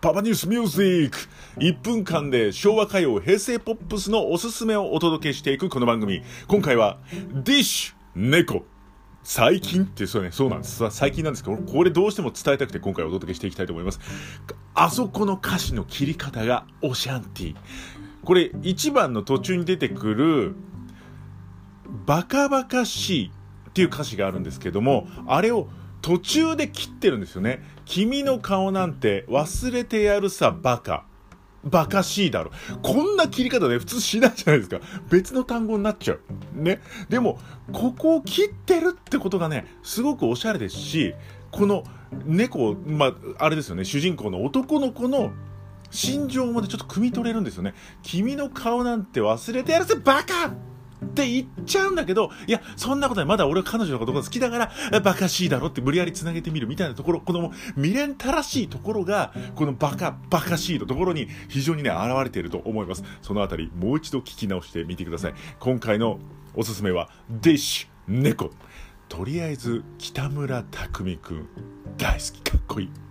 パパニュースミュージック1分間で昭和歌謡平成ポップスのおすすめをお届けしていくこの番組今回はディッシュ猫最近ってそうね、そうなんです。最近なんですけど、これどうしても伝えたくて今回お届けしていきたいと思います。あそこの歌詞の切り方がオシャンティ。これ1番の途中に出てくるバカバカしいっていう歌詞があるんですけども、あれを途中で切ってるんですよね。君の顔なんて忘れてやるさ、バカ。バカしいだろ。こんな切り方ね、普通しないじゃないですか。別の単語になっちゃう。ね。でも、ここを切ってるってことがね、すごくおしゃれですし、この猫、まあ、あれですよね、主人公の男の子の心情までちょっと汲み取れるんですよね。君の顔なんて忘れてやるぜ、バカって言っちゃうんだけど、いや、そんなことない。まだ俺は彼女のことが好きだから、バカしいだろって無理やり繋げてみるみたいなところ、この未練たらしいところが、このバカ、バカしいのところに非常にね、現れていると思います。そのあたり、もう一度聞き直してみてください。今回のおすすめは、ディッシュ、猫。とりあえず、北村匠海くん、大好き、かっこいい。